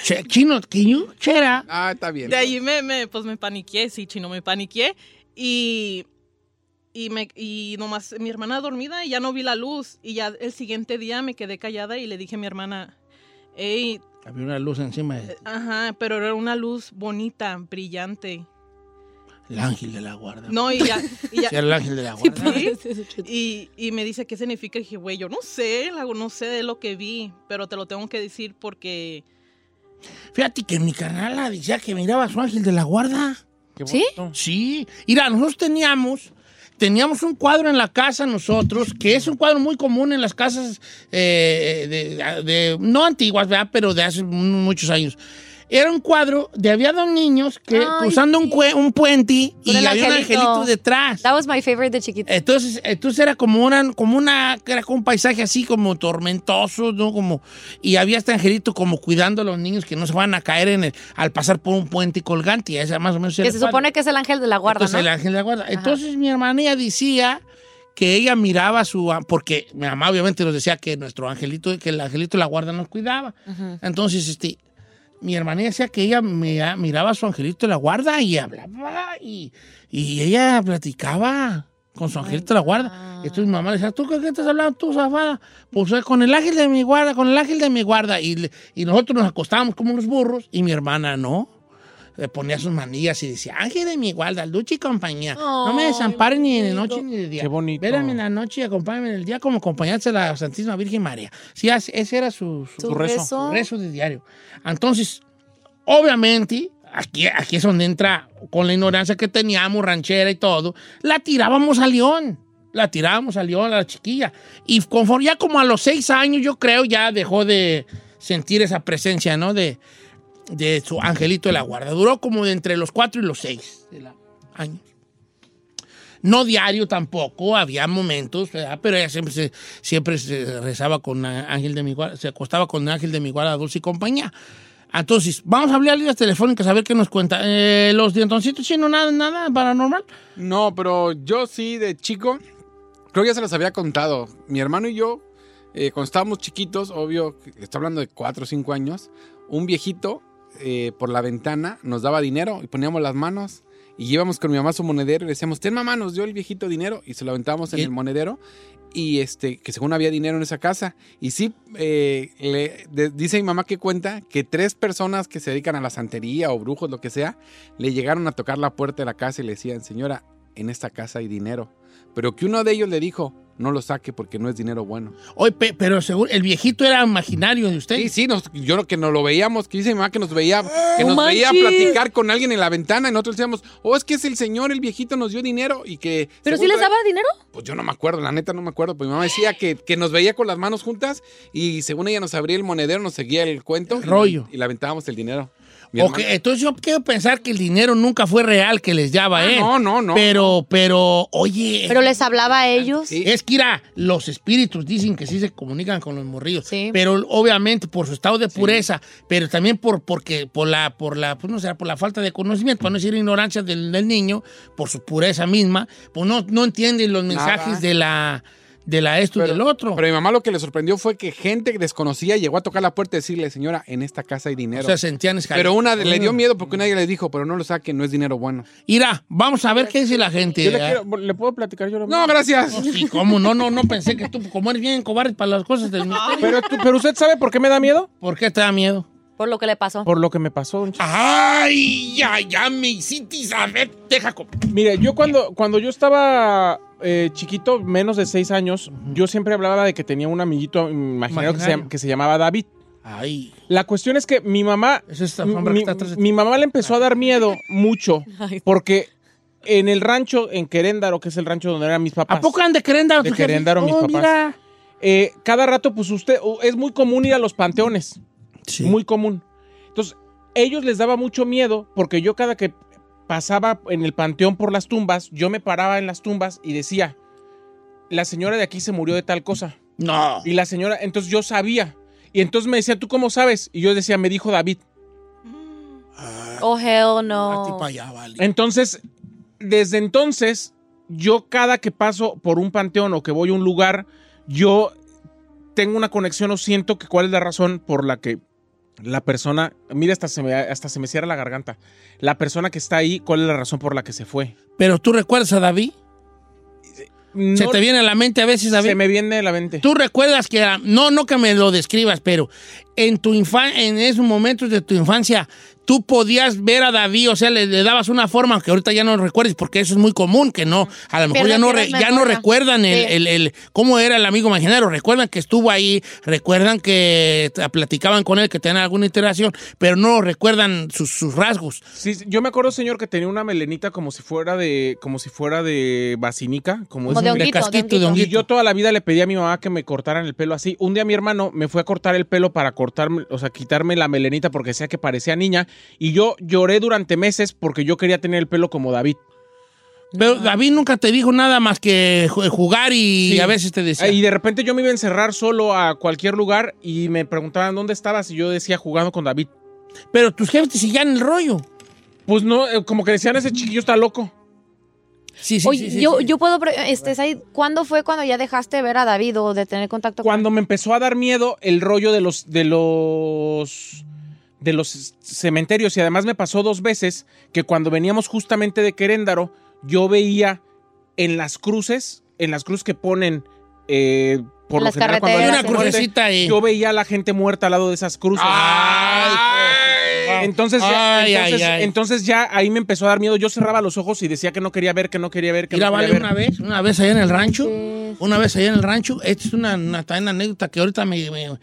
Che, chino, you chera? Ah, está bien. De allí me, me, pues me paniqué, sí, chino, me paniqué. Y, y, me, y nomás mi hermana dormida y ya no vi la luz. Y ya el siguiente día me quedé callada y le dije a mi hermana, hey, Había una luz encima de ajá, pero era una luz bonita, brillante. el ángel de la guarda. No, y ya... Y, ya- Sí, el ángel de la guarda. Sí. y, y me dice, ¿qué significa? Y dije, güey, yo no sé, no sé de lo que vi, pero te lo tengo que decir porque... Fíjate que mi carnala decía que miraba a su ángel de la guarda. Qué ¿Sí? Sí. Mira, nosotros teníamos, teníamos un cuadro en la casa nosotros, que es un cuadro muy común en las casas eh, de, de- no antiguas, ¿verdad? Pero de hace muchos años. Era un cuadro de había dos niños que Ay, cruzando un, sí. cue- un puente y había un angelito. detrás. That was my favorite de chiquita. Entonces, entonces era como una, como una, era como un paisaje así como tormentoso, ¿no? Como, y había este angelito como cuidando a los niños que no se van a caer en el, al pasar por un puente colgante, y esa más o menos que se supone que es el ángel de la guarda, Entonces, ¿no? el ángel de la guarda. Entonces mi hermana ella decía que ella miraba a su, porque mi mamá obviamente nos decía que nuestro angelito, que el angelito de la guarda nos cuidaba. Entonces, este, mi hermana decía que ella mira- miraba a su angelito de la guarda y hablaba y, y ella platicaba con su angelito de la guarda. Entonces mi mamá le decía, ¿tú qué, qué estás hablando tú, zafada? Pues eh, con el ángel de mi guarda, con el ángel de mi guarda. Y, y nosotros nos acostábamos como unos burros y mi hermana no. Le ponía sus manillas y decía, ángel de mi guarda, lucha y compañía. no me desamparen ni de noche ni de día. Qué bonito. Vérame en la noche y acompáñame en el día como acompañarse a la Santísima Virgen María. Sí, ese era su, su- Su rezo. rezo. rezo de diario. Entonces, obviamente, aquí, aquí es donde entra, con la ignorancia que teníamos, ranchera y todo, la tirábamos a León. La tirábamos a León, a la chiquilla. Y conforme ya como a los seis años, yo creo, ya dejó de sentir esa presencia, ¿no? De, de su angelito de la guarda. Duró como entre los cuatro y los seis de la- años. No diario tampoco, había momentos, pero ella siempre se, siempre rezaba con Ángel de mi guarda, se acostaba con Ángel de mi guarda, dulce y compañía. Entonces, vamos a hablar líneas telefónicas a ver qué nos cuenta. Eh, los dientoncitos chinos, nada, nada paranormal. No, pero yo sí, de chico, creo que ya se los había contado. Mi hermano y yo, eh, cuando estábamos chiquitos, obvio, está hablando de cuatro o cinco años, un viejito eh, por la ventana nos daba dinero y poníamos las manos y íbamos con mi mamá a su monedero y le decíamos, ten mamá, nos dio el viejito dinero y se lo aventábamos en el monedero y este, que según había dinero en esa casa. Y sí, eh, le- de- dice mi mamá que cuenta que tres personas que se dedican a la santería o brujos, lo que sea, le llegaron a tocar la puerta de la casa y le decían, señora, en esta casa hay dinero. Pero que uno de ellos le dijo, no lo saque porque no es dinero bueno. Oye, pe- pero seguro, el viejito era imaginario de usted. Sí, sí, nos- yo lo que nos lo veíamos, que dice mi mamá que nos veía, que ¡No nos veía manches! platicar con alguien en la ventana y nosotros decíamos, oh, es que es el señor, el viejito nos dio dinero y que... ¿Pero sí les daba dinero? Pues yo no me acuerdo, la neta no me acuerdo. Pues mi mamá decía que, que nos veía con las manos juntas y según ella nos abría el monedero, nos seguía el cuento. y- rollo. Y, le aventábamos el dinero. Entonces yo quiero pensar que el dinero nunca fue real que les daba, Ah, ¿eh? no, no, no. Pero, pero, oye. ¿Pero les hablaba a ellos? Es que, mira, los espíritus dicen que sí se comunican con los morrillos. Pero obviamente por su estado de pureza, pero también por, porque, por la, por la, pues no sé, por la falta de conocimiento, para no decir ignorancia del, del niño, por su pureza misma, pues no, no entienden los mensajes Nada. de la, de la esto y del otro. Pero mi mamá lo que le sorprendió fue que gente desconocida llegó a tocar la puerta y decirle, señora, en esta casa hay dinero. O sea, sentían escalera. Pero una le dio Mm. miedo porque ellas le dijo, pero no lo saquen, no es dinero bueno. Mira, vamos a ver qué dice la gente. Yo le, quiero- ¿le puedo platicar yo lo No, gracias. Sí, ¿cómo? No, no, no pensé que tú, como eres bien cobarde para las cosas del misterio. Pero, tú- pero usted sabe por qué me da miedo? ¿Por qué te da miedo? Por lo que le pasó. Por lo que me pasó. ¡Ay! Ya, ya me hiciste saber. Deja. Mire, yo cuando, cuando yo estaba eh, chiquito, menos de seis años, yo siempre hablaba de que tenía un amiguito imaginario que se, que se llamaba David. Ay. La cuestión es que mi mamá, Es mi, que está atrás de ti. mi mamá le empezó a dar miedo mucho porque en el rancho, en Queréndaro, que es el rancho donde eran mis papás. ¿A poco andan de Queréndaro? De? Queréndaro, mis Oh, papás. mira. Eh, cada rato, pues usted, es muy común ir a los panteones. Sí. Muy común. Entonces, ellos les daba mucho miedo porque yo cada que pasaba en el panteón por las tumbas, yo me paraba en las tumbas y decía, la señora de aquí se murió de tal cosa. No. Y la señora, entonces yo sabía. Y entonces me decía, ¿tú cómo sabes? Y yo decía, me dijo David. Oh, hell no. vale. Entonces, desde entonces, yo cada que paso por un panteón o que voy a un lugar, yo tengo una conexión o siento que cuál es la razón por la que la persona, mira, hasta se me, hasta se me cierra la garganta. La persona que está ahí, ¿cuál es la razón por la que se fue? Pero tú recuerdas a David. ¿Se No- te viene a la mente a veces, David? Se me viene a la mente. Tú recuerdas que no, no que me lo describas, pero en tu infan en esos momentos de tu infancia, tú podías ver a David, o sea, le, le dabas una forma, aunque ahorita ya no recuerdes, porque eso es muy común, que no, a lo mejor ya no, re- pierden ya no memoria. recuerdan el, Sí. el- el- cómo era el amigo imaginario, recuerdan que estuvo ahí, recuerdan que platicaban con él, que tenían alguna interacción, pero no recuerdan sus, sus rasgos. Sí, sí, yo me acuerdo, señor, que tenía una melenita como si fuera de, como si fuera de basinica, como, Como es de un- honguito, de casquito, de honguito. Y yo toda la vida le pedí a mi mamá que me cortaran el pelo así. Un día mi hermano me fue a cortar el pelo para cortarme, o sea, quitarme la melenita porque decía que parecía niña. Y yo lloré durante meses porque yo quería tener el pelo como David. Pero David nunca te dijo nada más que ju- jugar y Sí. a veces te decía. Y de repente yo me iba a encerrar solo a cualquier lugar y me preguntaban dónde estabas y yo decía jugando con David. Pero tus jefes te seguían el rollo. Pues no, eh, como que decían ese chiquillo está loco. Sí, sí, Oye, sí, sí, yo, sí. yo puedo. Este, ¿Cuándo fue cuando ya dejaste de ver a David o de tener contacto Cuando me empezó a dar miedo el rollo de los de los de los cementerios y además me pasó dos veces que cuando veníamos justamente de Queréndaro yo veía en las cruces, en las cruces que ponen eh, por Las lo general cuando hay una crucecita ahí. yo veía a la gente muerta al lado de esas cruces. Entonces ya, Ay, ay, entonces, ay. entonces ya ahí me empezó a dar miedo. Yo cerraba los ojos y decía que no quería ver, que no quería ver, que Mira, no vale, quería ver. una vez, una vez allá en el rancho, Sí. una vez allá en el rancho, esta es una, anécdota que ahorita me, me-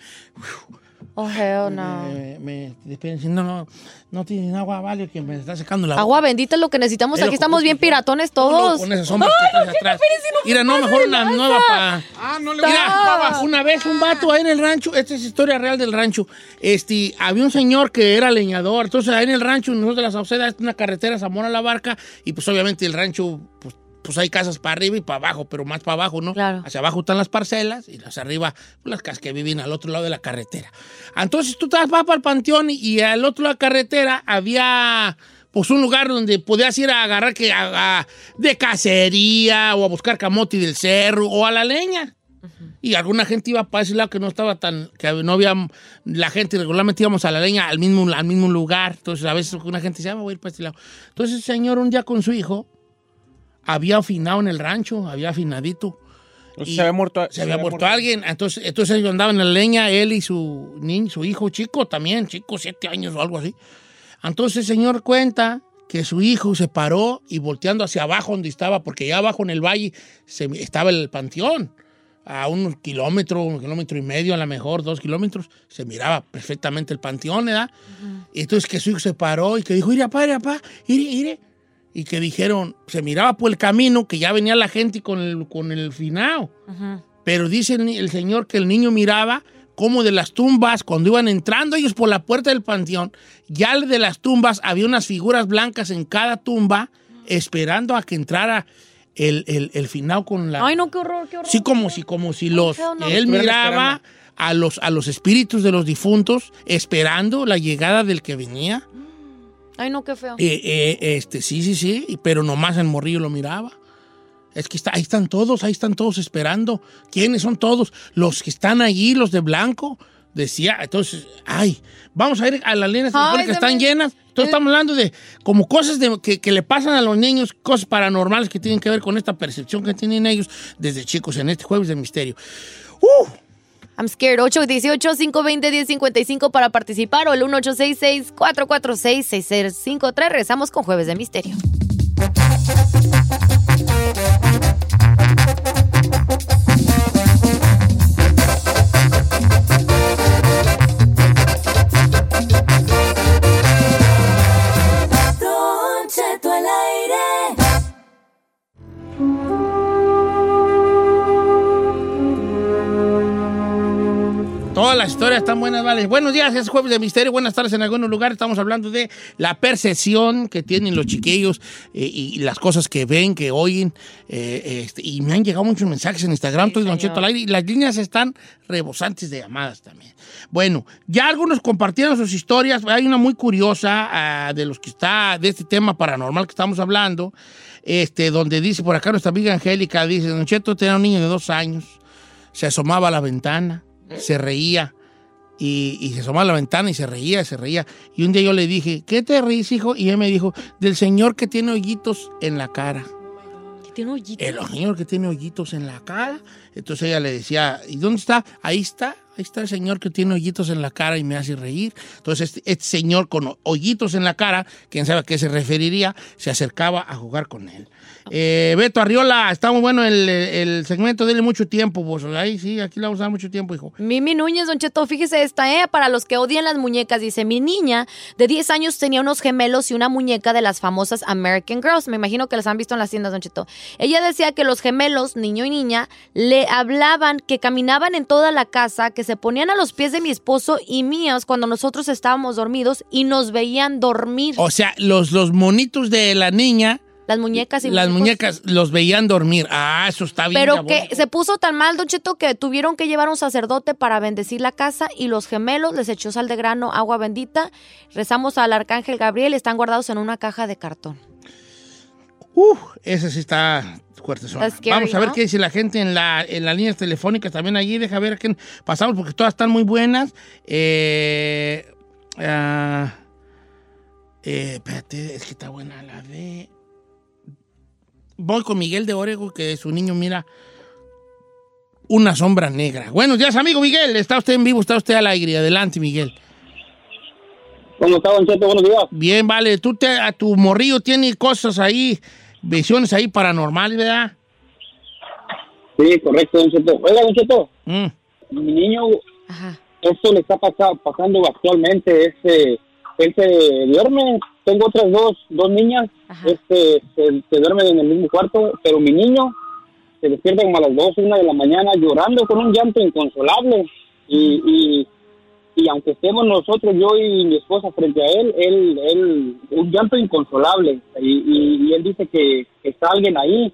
Oh, hell no. Me, me despiden diciendo, no, no, tienen agua, vale, que me está secando la Agua bendita es lo que necesitamos. Aquí estamos bien piratones todos. con esas sombras que atrás. Mira, no, mejor una nueva para. Ah, no le Mira, una vez un vato ahí en el rancho, esta es historia real del rancho. Este, había un señor que era leñador. Entonces, ahí en el rancho, nosotros de la Sauceda, es una carretera Zamora la Barca, y pues obviamente el rancho, pues, pues hay casas para arriba y para abajo, pero más para abajo, ¿no? Claro. Hacia abajo están las parcelas y hacia arriba pues, las casas que viven al otro lado de la carretera. Entonces tú vas para el panteón y, al otro lado de la carretera había pues un lugar donde podías ir a agarrar que a- a- de cacería o a buscar camote del cerro o a la leña. Y alguna gente iba para ese lado que no estaba tan, que no había, la gente regularmente íbamos a la leña al mismo, al mismo lugar. Entonces a veces una gente decía, "Ah, me voy a ir para este lado. Entonces el señor un día con su hijo había afinado en el rancho, había afinadito. Pues Y se había muerto. Se había muerto alguien. Entonces, entonces ellos andaban en la leña, él y su niño, su hijo chico también, chico, siete años o algo así. Entonces el señor cuenta que su hijo se paró y volteando hacia abajo donde estaba, porque allá abajo en el valle se, estaba el panteón, a un kilómetro, un kilómetro y medio, a lo mejor dos kilómetros, se miraba perfectamente el panteón, ¿verdad? Y entonces que su hijo se paró y que dijo, ire, papá, ire, papá, ire, ire. Y que dijeron, se miraba por el camino que ya venía la gente con el, con el finao. Pero dice el, señor que el niño miraba como de las tumbas, cuando iban entrando ellos por la puerta del panteón, ya de las tumbas había unas figuras blancas en cada tumba esperando a que entrara el, el, el finao con la... Ay, no, qué horror, qué horror. Sí, como si, como si los, no. él miraba a los, a los espíritus de los difuntos esperando la llegada del que venía. Ay, no, qué feo. Eh, eh, este, sí, sí, sí, pero nomás el morrillo lo miraba. Es que está, ahí están todos, ahí están todos esperando. ¿Quiénes son todos? Los que están allí, los de blanco. Decía, entonces, ay, vamos a ir a las líneas telefónicas que están llenas. Entonces estamos hablando de como cosas de- que, que le pasan a los niños, cosas paranormales que tienen que ver con esta percepción que tienen ellos desde chicos en este jueves de misterio. ¡Uh! I'm scared. 818-520-1055 para participar o el 1866-446-6653. Rezamos con Jueves de Misterio. Todas las historias están buenas, vale. Buenos días, es jueves de misterio. Buenas tardes en algunos lugares. Estamos hablando de la percepción que tienen los chiquillos eh, y las cosas que ven, que oyen. eh, este, y me han llegado muchos mensajes en Instagram, Don Cheto al aire, y las líneas están rebosantes de llamadas también. Bueno, ya algunos compartieron sus historias. Hay una muy curiosa ah, de los que está, de este tema paranormal que estamos hablando, este, donde dice por acá nuestra amiga Angélica, dice, Don Cheto tenía un niño de dos años, se asomaba a la ventana, se reía. Y, y se asomaba a la ventana y se reía, se reía. Y un día yo le dije, ¿qué te ríes, hijo? Y él me dijo, del señor que tiene hoyitos en la cara. ¿Qué tiene? El señor que tiene hoyitos en la cara. Entonces ella le decía, ¿y dónde está? Ahí está, ahí está el señor que tiene hoyitos en la cara y me hace reír. Entonces este, este señor con hoyitos en la cara, quién sabe a qué se referiría, se acercaba a jugar con él. Eh, Beto Arriola, está muy bueno el, el segmento, dele mucho tiempo, vos. Ahí sí, aquí le vamos a dar mucho tiempo, hijo. Mimi Núñez, Don Cheto, fíjese esta, ¿eh? Para los que odian las muñecas, dice, mi niña de 10 años tenía unos gemelos y una muñeca de las famosas American Girls. Me imagino que las han visto en las tiendas, Don Cheto. Ella decía que los gemelos, niño y niña, le hablaban, que caminaban en toda la casa, que se ponían a los pies de mi esposo y míos cuando nosotros estábamos dormidos y nos veían dormir. O sea, los, los monitos de la niña, Las muñecas y las muñecas los veían dormir. Ah, eso está bien. Pero diabólico. que se puso tan mal, Don Cheto, que tuvieron que llevar a un sacerdote para bendecir la casa y los gemelos les echó sal de grano, agua bendita. Rezamos al arcángel Gabriel, están guardados en una caja de cartón. Uh, ese sí está fuerte. Scary, Vamos a ver ¿no? qué dice la gente en, la, en las líneas telefónicas también allí. Deja ver a quién pasamos porque todas están muy buenas. Eh, ah, eh, espérate, es que está buena la de... Voy con Miguel de Orego, que su niño mira una sombra negra. Buenos días, amigo Miguel. Está usted en vivo, está usted al aire. Adelante, Miguel. ¿Cómo está, Don Cheto? Buenos días. Bien, vale. Tú te, a tu morrillo tiene cosas ahí, visiones ahí paranormales, ¿verdad? Sí, correcto, Don Cheto. Oiga, Don Cheto, Mm. mi niño esto le está pasa- pasando actualmente. Este, él se duerme, tengo otras dos, dos niñas, este, se, se duermen en el mismo cuarto, pero mi niño se despierta como a las dos, una de la mañana llorando con un llanto inconsolable. Y, y, y aunque estemos nosotros, yo y mi esposa frente a él, él, él un llanto inconsolable. Y, y, y él dice que, que está alguien ahí,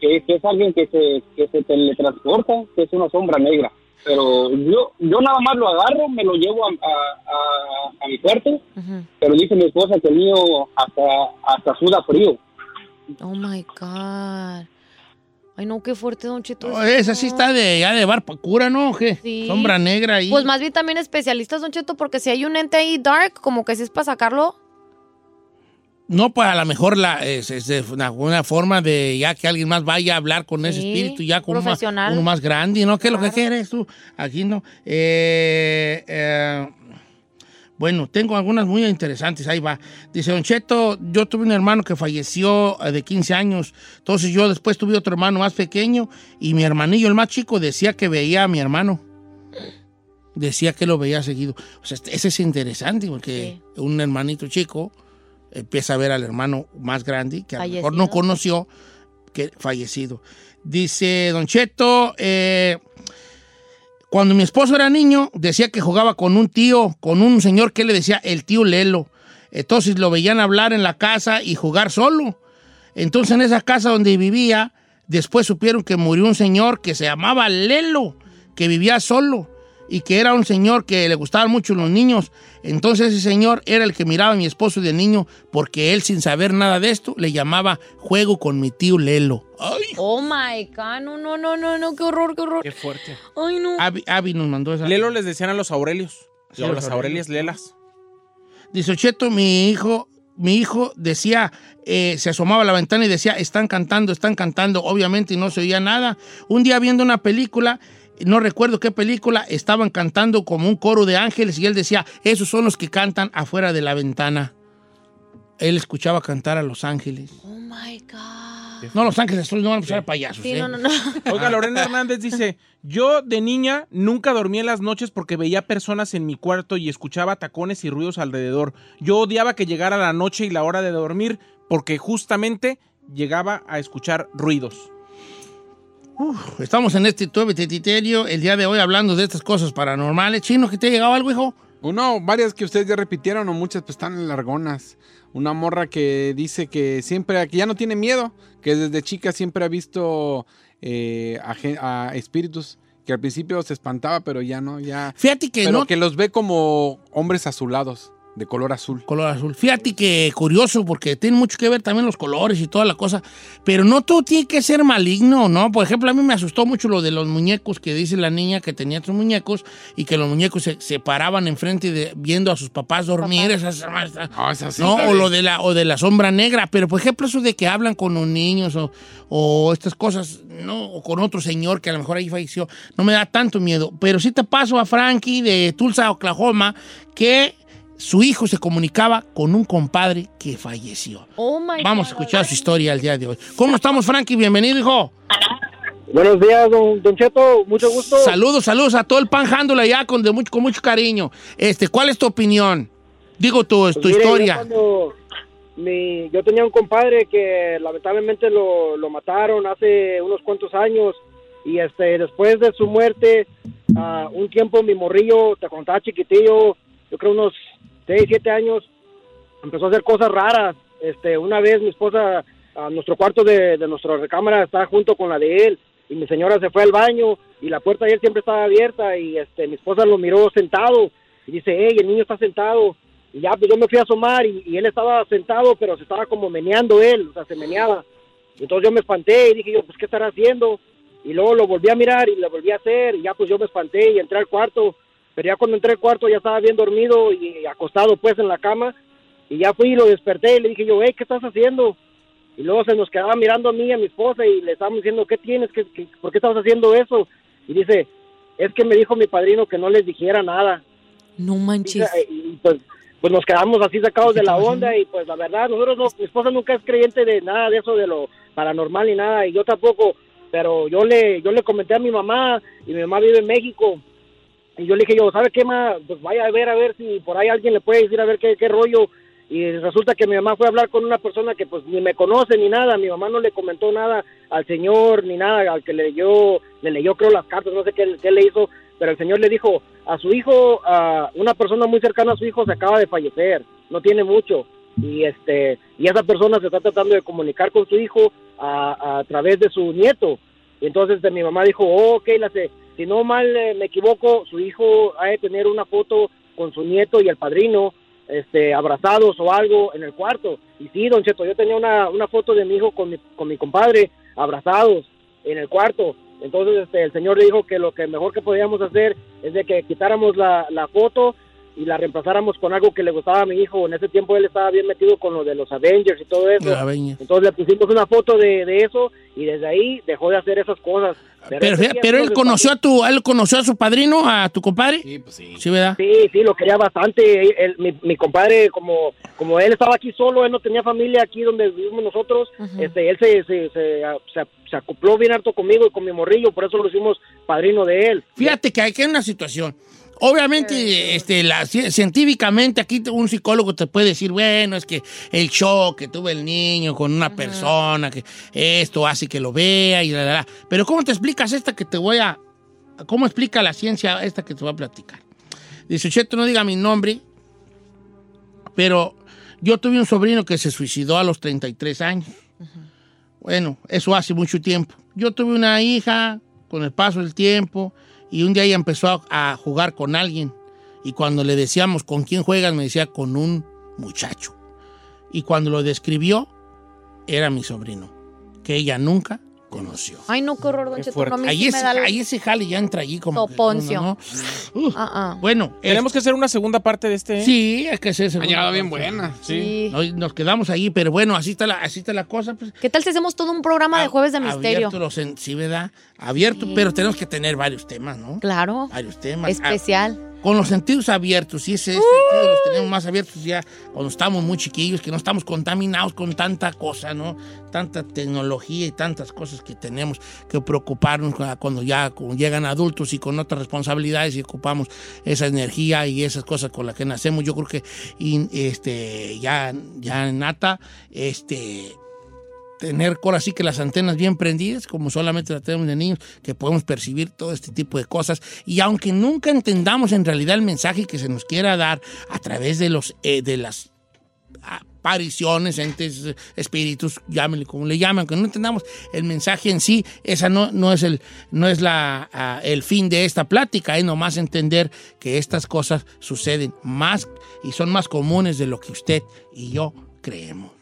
que, que es alguien que se, que se teletransporta, que es una sombra negra. Pero yo, yo nada más lo agarro, me lo llevo a, a, a- a mi cuarto, pero dice mi esposa que el mío hasta, hasta suda frío. Oh my God. Ay, no, qué fuerte, Don Cheto. No, esa sí está de, ya de bar cura, ¿no? ¿O ¿Qué? Sí. Sombra negra ahí. Pues más bien también especialistas, Don Cheto, porque si hay un ente ahí dark, como que si es para sacarlo. No, pues a lo mejor la, es, es una, una forma de ya que alguien más vaya a hablar con ese espíritu, ya con uno más, profesional. uno más grande, ¿no? ¿Qué es lo que quieres tú? Aquí no. Eh, eh, bueno, tengo algunas muy interesantes, ahí va. Dice, Don Cheto, yo tuve un hermano que falleció eh, de 15 años, entonces yo después tuve otro hermano más pequeño y mi hermanillo, el más chico, decía que veía a mi hermano. Decía que lo veía seguido. O sea, este- ese es interesante porque un hermanito chico empieza a ver al hermano más grande que a lo mejor no conoció, que fallecido. Dice Don Cheto, eh, cuando mi esposo era niño, decía que jugaba con un tío, con un señor que le decía el tío Lelo. Entonces lo veían hablar en la casa y jugar solo. Entonces en esa casa donde vivía, después supieron que murió un señor que se llamaba Lelo, que vivía solo y que era un señor que le gustaban mucho los niños. Entonces ese señor era el que miraba a mi esposo de niño porque él sin saber nada de esto le llamaba juego con mi tío Lelo. Ay, Oh my God, no, no, no, no, no, qué horror, qué horror. Qué fuerte. Ay, no. Abby, Abby nos mandó esa. Lelo les decían a los Aurelios. Sí, o los las. Aurelias Lelas. Dice Cheto, mi hijo, mi hijo decía, eh, se asomaba a la ventana y decía, están cantando, están cantando, obviamente y no se oía nada. Un día viendo una película, no recuerdo qué película, estaban cantando como un coro de ángeles y él decía, esos son los que cantan afuera de la ventana. Él escuchaba cantar a los ángeles. Oh my God. No, los ángeles no van a empezar a payasos. Sí, ¿eh? no, no, no. Oiga, Lorena Hernández dice, yo de niña nunca dormía en las noches porque veía personas en mi cuarto y escuchaba tacones y ruidos alrededor. Yo odiaba que llegara la noche y la hora de dormir porque justamente llegaba a escuchar ruidos. Estamos en este tuve tititerio el día de hoy hablando de estas cosas paranormales. Chino, ¿que te ha llegado algo, hijo? Uno, varias que ustedes ya repitieron o muchas pues están en largonas. Una morra que dice que siempre, que ya no tiene miedo, que desde chica siempre ha visto eh, a espíritus, que al principio se espantaba, pero ya no, ya. Fíjate que pero no- que los ve como hombres azulados, de color azul. Color azul. Fíjate que curioso, porque tiene mucho que ver también los colores y toda la cosa. Pero no todo tiene que ser maligno, ¿no? Por ejemplo, a mí me asustó mucho lo de los muñecos que dice la niña que tenía sus muñecos y que los muñecos se, se paraban enfrente de viendo a sus papás dormir. Esas- Ah, esa sí ¿no? O lo de la, o de la sombra negra. Pero, por ejemplo, eso de que hablan con los niños o, o estas cosas, ¿no? O con otro señor que a lo mejor ahí falleció, no me da tanto miedo. Pero sí te paso a Frankie de Tulsa, Oklahoma, que su hijo se comunicaba con un compadre que falleció. Oh my Vamos a escuchar su historia el día de hoy. ¿Cómo estamos, Frankie? Bienvenido, hijo. Buenos días, don, don Cheto, mucho gusto. Saludos, saludos a todo el panjándole allá con, de mucho, con mucho cariño. Este, ¿Cuál es tu opinión? Digo tu, tu Pues mire, historia. Yo, mi- yo tenía un compadre que lamentablemente lo, lo mataron hace unos cuantos años y este después de su muerte, ah, un tiempo mi morrillo, te contaba chiquitillo, yo creo unos 6, 7 años, empezó a hacer cosas raras. Este, una vez mi esposa, a nuestro cuarto de, de nuestra recámara está junto con la de él y mi señora se fue al baño y la puerta de él siempre estaba abierta y este mi esposa lo miró sentado y dice, hey, el niño está sentado. Y ya, pues yo me fui a asomar y, y él estaba sentado, pero se estaba como meneando él, o sea, se meneaba. Entonces yo me espanté y dije yo, pues, ¿qué estará haciendo? Y luego lo volví a mirar y lo volví a hacer y ya, pues yo me espanté y entré al cuarto. Pero ya cuando entré al cuarto ya estaba bien dormido y acostado pues en la cama. Y ya fui y lo desperté y le dije yo, hey, ¿qué estás haciendo? Y luego se nos quedaba mirando a mí y a mi esposa y le estábamos diciendo, ¿qué tienes? ¿Qué, qué- por qué estás haciendo eso? Y dice, es que me dijo mi padrino que no les dijera nada. No manches. Y pues, pues nos quedamos así sacados de la onda y pues la verdad, nosotros no, mi esposa nunca es creyente de nada de eso de lo paranormal ni nada y yo tampoco, pero yo le yo le comenté a mi mamá y mi mamá vive en México Y yo le dije yo, ¿sabe qué, ma? Pues vaya a ver, a ver si por ahí alguien le puede decir a ver qué, qué rollo. Y resulta que mi mamá fue a hablar con una persona que pues ni me conoce ni nada. Mi mamá no le comentó nada al señor ni nada, al que le leyó, le leyó creo las cartas, no sé qué, qué le hizo. Pero el señor le dijo a su hijo, a una persona muy cercana a su hijo se acaba de fallecer, no tiene mucho. Y este y esa persona se está tratando de comunicar con su hijo a, a través de su nieto. Y entonces de mi mamá dijo, oh, ok, la sé. Si no mal eh, me equivoco, su hijo ha de tener una foto con su nieto y el padrino este, abrazados o algo en el cuarto. Y sí, don Cheto, yo tenía una, una foto de mi hijo con mi, con mi compadre abrazados en el cuarto. Entonces este, el señor le dijo que lo que mejor que podíamos hacer es de que quitáramos la, la foto y la reemplazáramos con algo que le gustaba a mi hijo. En ese tiempo él estaba bien metido con lo de los Avengers y todo eso. Los Avengers. Entonces le pusimos una foto de, de eso y desde ahí dejó de hacer esas cosas. Pero, pero él conoció a tu, él conoció a su padrino, a tu compadre. Sí, pues sí. Sí, ¿verdad? Sí, sí, lo quería bastante. Él- mi, mi compadre, como, como él estaba aquí solo, él no tenía familia aquí donde vivimos nosotros, este, él se, se, se, se- se acopló bien harto conmigo y con mi morrillo, por eso lo hicimos padrino de él. Fíjate que hay que hay una situación. Obviamente, este, la, científicamente, aquí un psicólogo te puede decir, bueno, es que el shock que tuvo el niño con una persona, que esto hace que lo vea y la, la, la. Pero ¿cómo te explicas esta que te voy a... ¿Cómo explica la ciencia esta que te voy a platicar? Dice, Cheto, no diga mi nombre, pero yo tuve un sobrino que se suicidó a los 33 años. Bueno, eso hace mucho tiempo. Yo tuve una hija con el paso del tiempo y un día ella empezó a, jugar con alguien. Y cuando le decíamos con quién juegas, me decía con un muchacho. Y cuando lo describió, era mi sobrino, que ella nunca conoció. Ay, no, qué horror, don Cheto. no, Ahí sí ese, la- ahí ese jale ya entra allí como... Toponcio. no, no, no. Ah, ah. Bueno, Tenemos que hacer una segunda parte de este. Sí, es que es eso. Ha llegado bien buena. Sí. Nos, nos quedamos ahí, pero bueno, así está la, así está la cosa. Pues, ¿Qué tal si hacemos todo un programa de jueves de misterio? Abierto, los en- sí, ¿verdad? Abierto, pero tenemos que tener varios temas, ¿no? Claro. Varios temas. Especial. Ah, con los sentidos abiertos, y ese, ese sentido los tenemos más abiertos ya cuando estamos muy chiquillos, que no estamos contaminados con tanta cosa, ¿no? Tanta tecnología y tantas cosas que tenemos que preocuparnos cu- cuando ya cuando llegan adultos y con otras responsabilidades y ocupamos esa energía y esas cosas con las que nacemos. Yo creo que y, este, ya, ya nata, este, tener ahora sí que las antenas bien prendidas, como solamente las tenemos de niños, que podemos percibir todo este tipo de cosas. Y aunque nunca entendamos en realidad el mensaje que se nos quiera dar a través de, los, eh, de las apariciones, entes, espíritus, llámenle como le llaman, que no entendamos el mensaje en sí, esa no, no es, el, no es la, ah, el fin de esta plática, es nomás entender que estas cosas suceden más y son más comunes de lo que usted y yo creemos.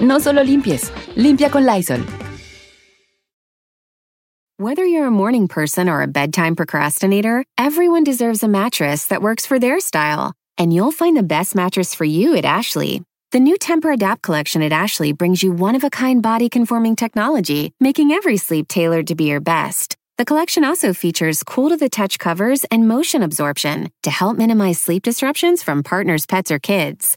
No solo limpies, limpia con Lysol. Whether you're a morning person or a bedtime procrastinator, everyone deserves a mattress that works for their style. And you'll find the best mattress for you at Ashley. The new Temper Adapt collection at Ashley brings you one of a kind body conforming technology, making every sleep tailored to be your best. The collection also features cool to the touch covers and motion absorption to help minimize sleep disruptions from partners, pets, or kids.